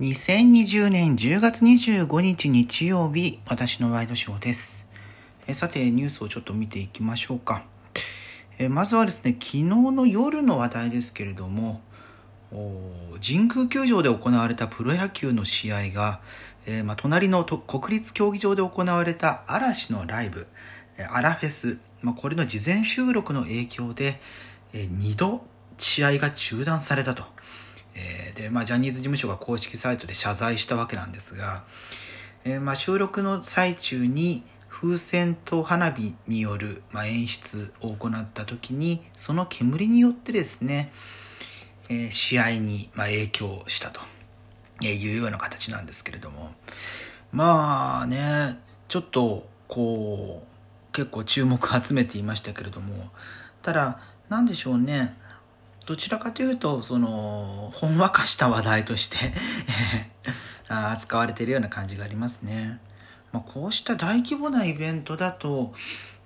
2020年10月25日日曜日、私のワイドショーです。さて、ニュースをちょっと見ていきましょうか。まずはですね、昨日の夜の話題ですけれども、神宮球場で行われたプロ野球の試合が、まあ、隣の国立競技場で行われた嵐のライブ、アラフェス、まあ、これの事前収録の影響で、えー、2度試合が中断されたと。えー、で、まあ、ジャニーズ事務所が公式サイトで謝罪したわけなんですが、えー、まあ、収録の最中に風船と花火による、まあ、演出を行った時にその煙によってですね、えー、試合に、ま、影響したというような形なんですけれどもまあねちょっとこう結構注目を集めていましたけれどもただ何でしょうね。どちらかというとそのほんわかした話題として 扱われているような感じがありますね。まあ、こうした大規模なイベントだと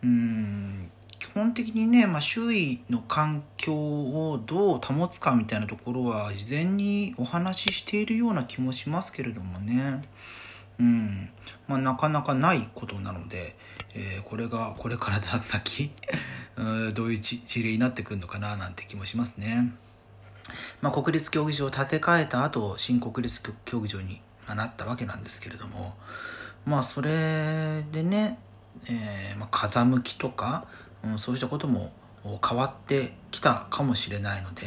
うん基本的にね、まあ、周囲の環境をどう保つかみたいなところは事前にお話ししているような気もしますけれどもね。うんまあ、なかなかないことなので、えー、これがこれから先どういう事例になってくるのかななんて気もしますね。まあ、国立競技場を建て替えた後新国立競技場になったわけなんですけれどもまあそれでね、えー、まあ、風向きとか、うん、そうしたことも変わってきたかもしれないので、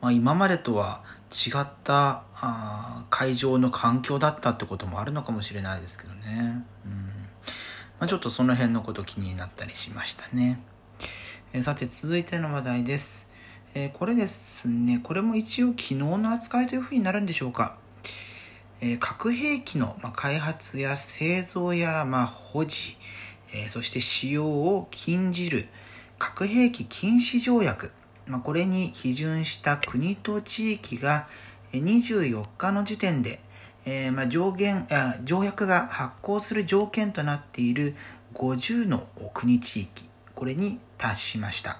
まあ、今までとは違ったあ会場の環境だったってこともあるのかもしれないですけどね、うん。まあ、ちょっとその辺のこと気になったりしましたね、え、さて続いての話題です、え、これですね。これも一応昨日の扱いというふうになるんでしょうか。え、核兵器の、まあ、開発や製造や、まあ、保持、え、そして使用を禁じる核兵器禁止条約、まあ、これに批准した国と地域が24日の時点で、えー、まあ、上限あ条約が発効する条件となっている50の国地域。これに達しました。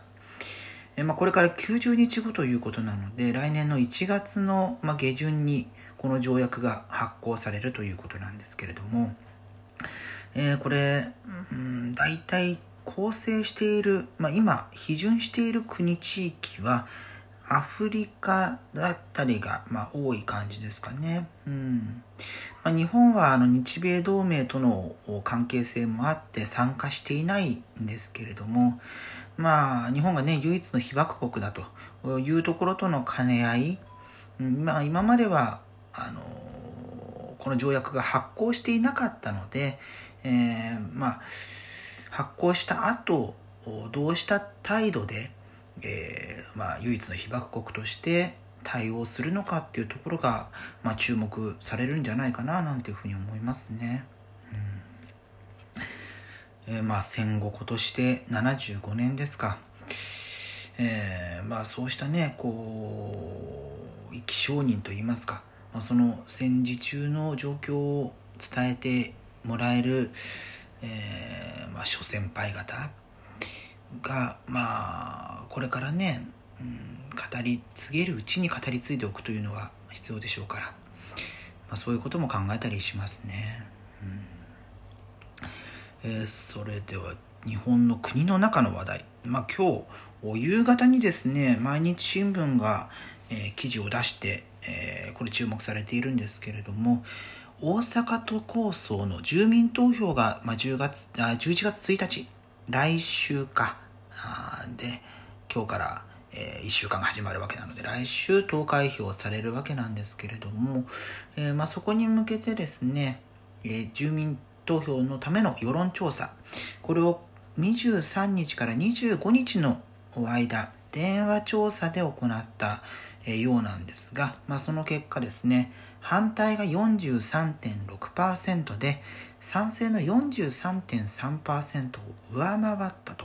えまあ、これから90日後ということなので来年の1月の、ま、下旬にこの条約が発行されるということなんですけれども、えー、これ、うん、大体構成している、まあ、今批准している国地域はアフリカだったりが、まあ、多い感じですかね。うんまあ、日本はあの日米同盟との関係性もあって参加していないんですけれども、まあ、日本がね唯一の被爆国だというところとの兼ね合い、まあ、今まではあのこの条約が発効していなかったので、えー、まあ発効した後どうした態度で、えー、まあ、唯一の被爆国として対応するのかっていうところが、まあ、注目されるんじゃないかななんていうふうに思いますね。うんえー、まあ戦後今年で75年ですか。えー、まあそうしたねこう生き証人といいますかまあ、その戦時中の状況を伝えてもらえる、えーまあ、諸先輩方が、まあ、これからね、うん、語り継げるうちに語り継いでおくというのは必要でしょうから、まあ、そういうことも考えたりしますね。うん。えー、それでは日本の国の中の話題、まあ、今日夕方にですね毎日新聞が、えー、記事を出してえー、これ注目されているんですけれども大阪都構想の住民投票が、まあ、10月あ11月1日来週か。で今日から、えー、1週間が始まるわけなので来週投開票されるわけなんですけれども、えー、まあ、そこに向けてですね、えー、住民投票のための世論調査。これを23日から25日の間電話調査で行ったようなんですが、まあ、その結果ですね反対が43.6%で賛成の43.3%を上回ったと、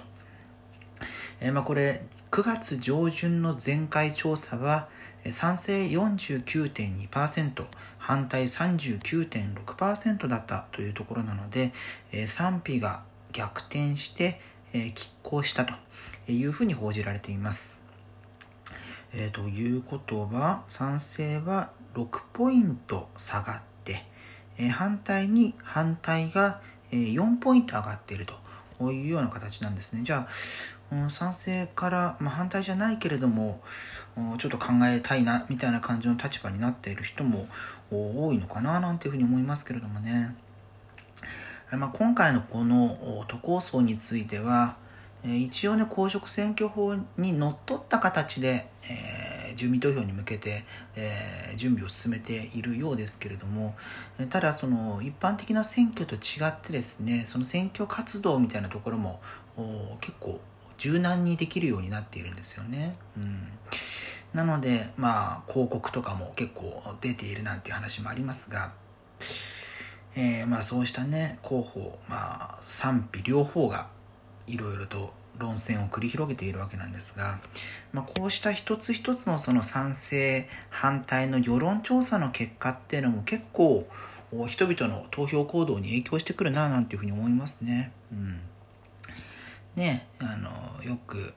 えー、まあこれ9月上旬の前回調査は賛成49.2%反対39.6%だったというところなので賛否が逆転して拮抗したというふうに報じられています。えー、ということは賛成は6ポイント下がって、え反対に反対が4ポイント上がっているというような形なんですね。じゃあ、賛成から、まあ、反対じゃないけれども、ちょっと考えたいなみたいな感じの立場になっている人も多いのかななんていうふうに思いますけれどもね。まあ、今回のこの都構想については、一応ね公職選挙法にのっとった形で、えー、住民投票に向けて、えー、準備を進めているようですけれどもただその一般的な選挙と違ってですねその選挙活動みたいなところも結構柔軟にできるようになっているんですよね。うんなのでまあ広告とかも結構出ているなんていう話もありますが、えー、まあそうしたね候補まあ賛否両方がいろいろと論戦を繰り広げているわけなんですが、まあ、こうした一つ一つのその賛成反対の世論調査の結果っていうのも結構人々の投票行動に影響してくるななんていうふうに思いますね。うん、ねあのよく、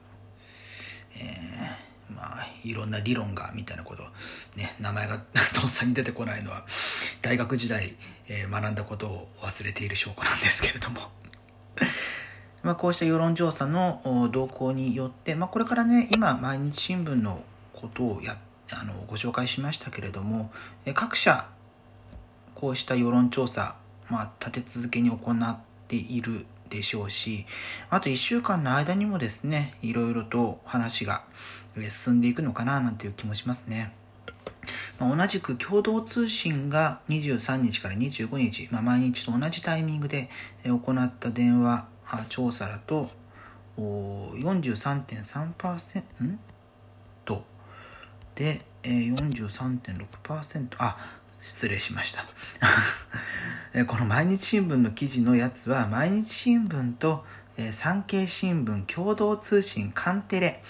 えー、まあいろんな理論がみたいなことね名前が とっさに出てこないのは大学時代、えー、学んだことを忘れている証拠なんですけれどもまあ、こうした世論調査の動向によって、まあ、これからね今毎日新聞のことをやあのご紹介しましたけれども各社こうした世論調査、まあ、立て続けに行っているでしょうしあと1週間の間にもですねいろいろと話が進んでいくのかななんていう気もしますね。同じく共同通信が23日から25日、まあ、毎日と同じタイミングで行った電話調査だと43.3%ん？と。で43.6%あ失礼しました。この毎日新聞の記事のやつは毎日新聞と産経新聞共同通信カンテレ。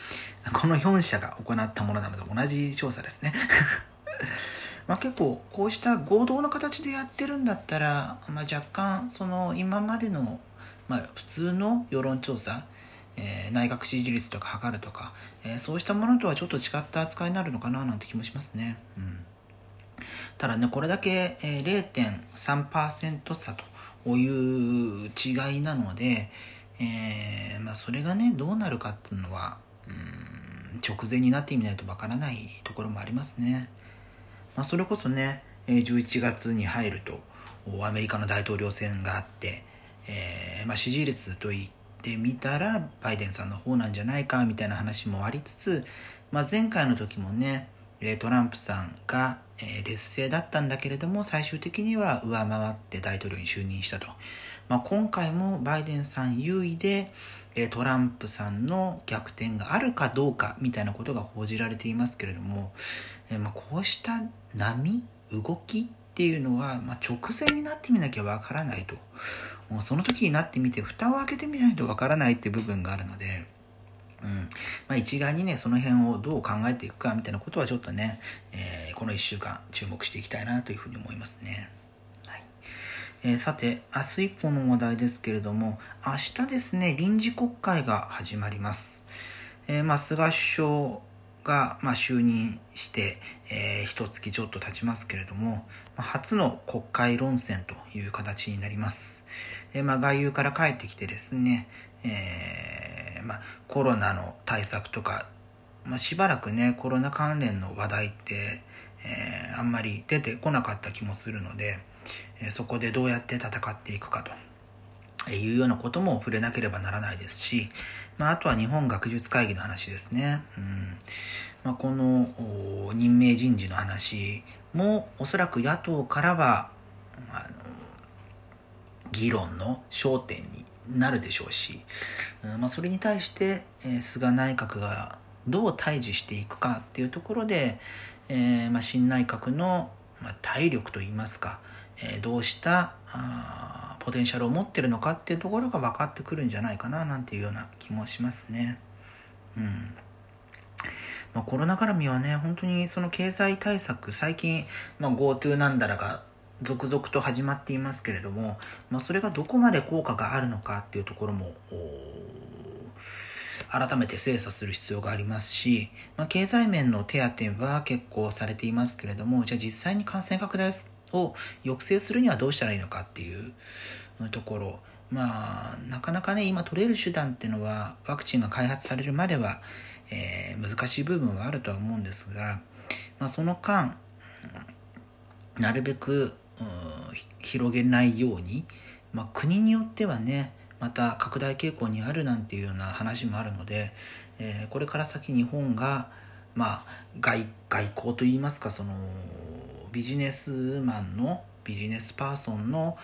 この4社が行ったものなので同じ調査ですね。まあ結構こうした合同の形でやってるんだったら、まあ、若干その今までのまあ、普通の世論調査、えー、内閣支持率とか測るとか、えー、そうしたものとはちょっと違った扱いになるのかななんて気もしますね。うん、ただね、これだけ、えー、0.3%差という違いなので、えーまあ、それがね、どうなるかっていうのは、うん、直前になってみないとわからないところもありますね。まあ、それこそね、11月に入ると、アメリカの大統領選があって、えー、まあ、支持率と言ってみたらバイデンさんの方なんじゃないかみたいな話もありつつ、まあ、前回の時もねトランプさんが、劣勢だったんだけれども最終的には上回って大統領に就任したと、まあ、今回もバイデンさん優位でトランプさんの逆転があるかどうかみたいなことが報じられていますけれども、まあ、こうした波動きっていうのは、まあ、直前になってみなきゃわからないと。もうその時になってみて蓋を開けてみないとわからないって部分があるので、うんまあ、一概にねその辺をどう考えていくかみたいなことはちょっとね、えー、この1週間注目していきたいなというふうに思いますね。はいえー、さて明日以降の話題ですけれども明日ですね臨時国会が始まります。えー、まあ、菅首相が、まあ、就任して、えー、一月ちょっと経ちますけれども、まあ、初の国会論戦という形になります。えまあ、外遊から帰ってきてですね、えー、まあ、コロナの対策とか、まあ、しばらくねコロナ関連の話題って、えー、あんまり出てこなかった気もするので、え、そこでどうやって戦っていくかというようなことも触れなければならないですし、まあ、あとは日本学術会議の話ですね。うんまあ、この任命人事の話もおそらく野党からはあの議論の焦点になるでしょうし、まあ、それに対して、え、菅内閣がどう対峙していくかっていうところで、えーまあ、新内閣の、まあ、体力といいますか、えー、どうしたあポテンシャルを持ってるのかっていうところが分かってくるんじゃないかななんていうような気もしますね。うんまあ、コロナ絡みはね本当にその経済対策最近、まあ、GoTo なんだらが続々と始まっていますけれども、まあ、それがどこまで効果があるのかっていうところも改めて精査する必要がありますし、まあ、経済面の手当は結構されていますけれどもじゃあ実際に感染拡大を抑制するにはどうしたらいいのかっていうところ。まあなかなかね今取れる手段っていうのはワクチンが開発されるまでは、えー、難しい部分はあるとは思うんですが、まあ、その間なるべく広げないように、まあ、国によってはねまた拡大傾向にあるなんていうような話もあるので、えー、これから先日本が、まあ、外外交といいますかそのビジネスマンのビジネスパーソンの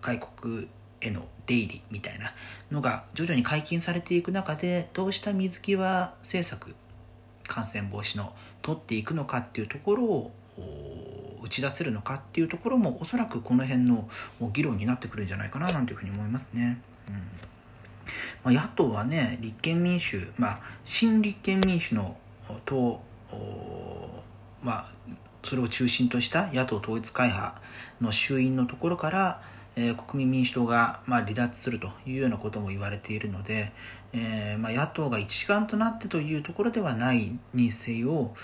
外国への出入りみたいなのが徐々に解禁されていく中でどうした水際政策感染防止の取っていくのかっていうところを打ち出せるのかっていうところもおそらくこの辺の議論になってくるんじゃないかななんていうふうに思いますね。うんま、野党はね立憲民主、まあ、新立憲民主の党、まあ、それを中心とした野党統一会派の衆院のところから、えー、国民民主党が、まあ、離脱するというようなことも言われているので、えーまあ、野党が一丸となってというところではないにせよ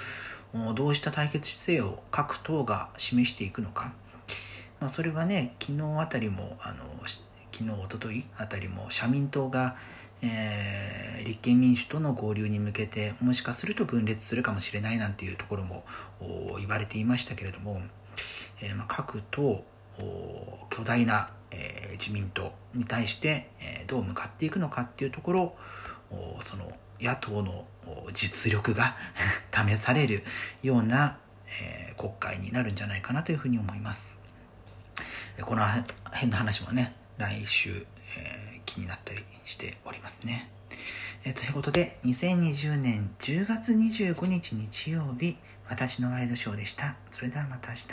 どうした対決姿勢を各党が示していくのか、まあ、それはね昨日あたりもあの昨日おとといあたりも社民党が、えー、立憲民主との合流に向けてもしかすると分裂するかもしれないなんていうところも言われていましたけれども、えーまあ、各党巨大な、えー、自民党に対して、え、どう向かっていくのかっていうところその野党の実力が 試されるような、えー、国会になるんじゃないかなというふうに思います。この辺の話もね、来週、えー、気になったりしておりますね。えー、ということで、2020年10月25日日曜日、私のワイドショーでした。それではまた明日。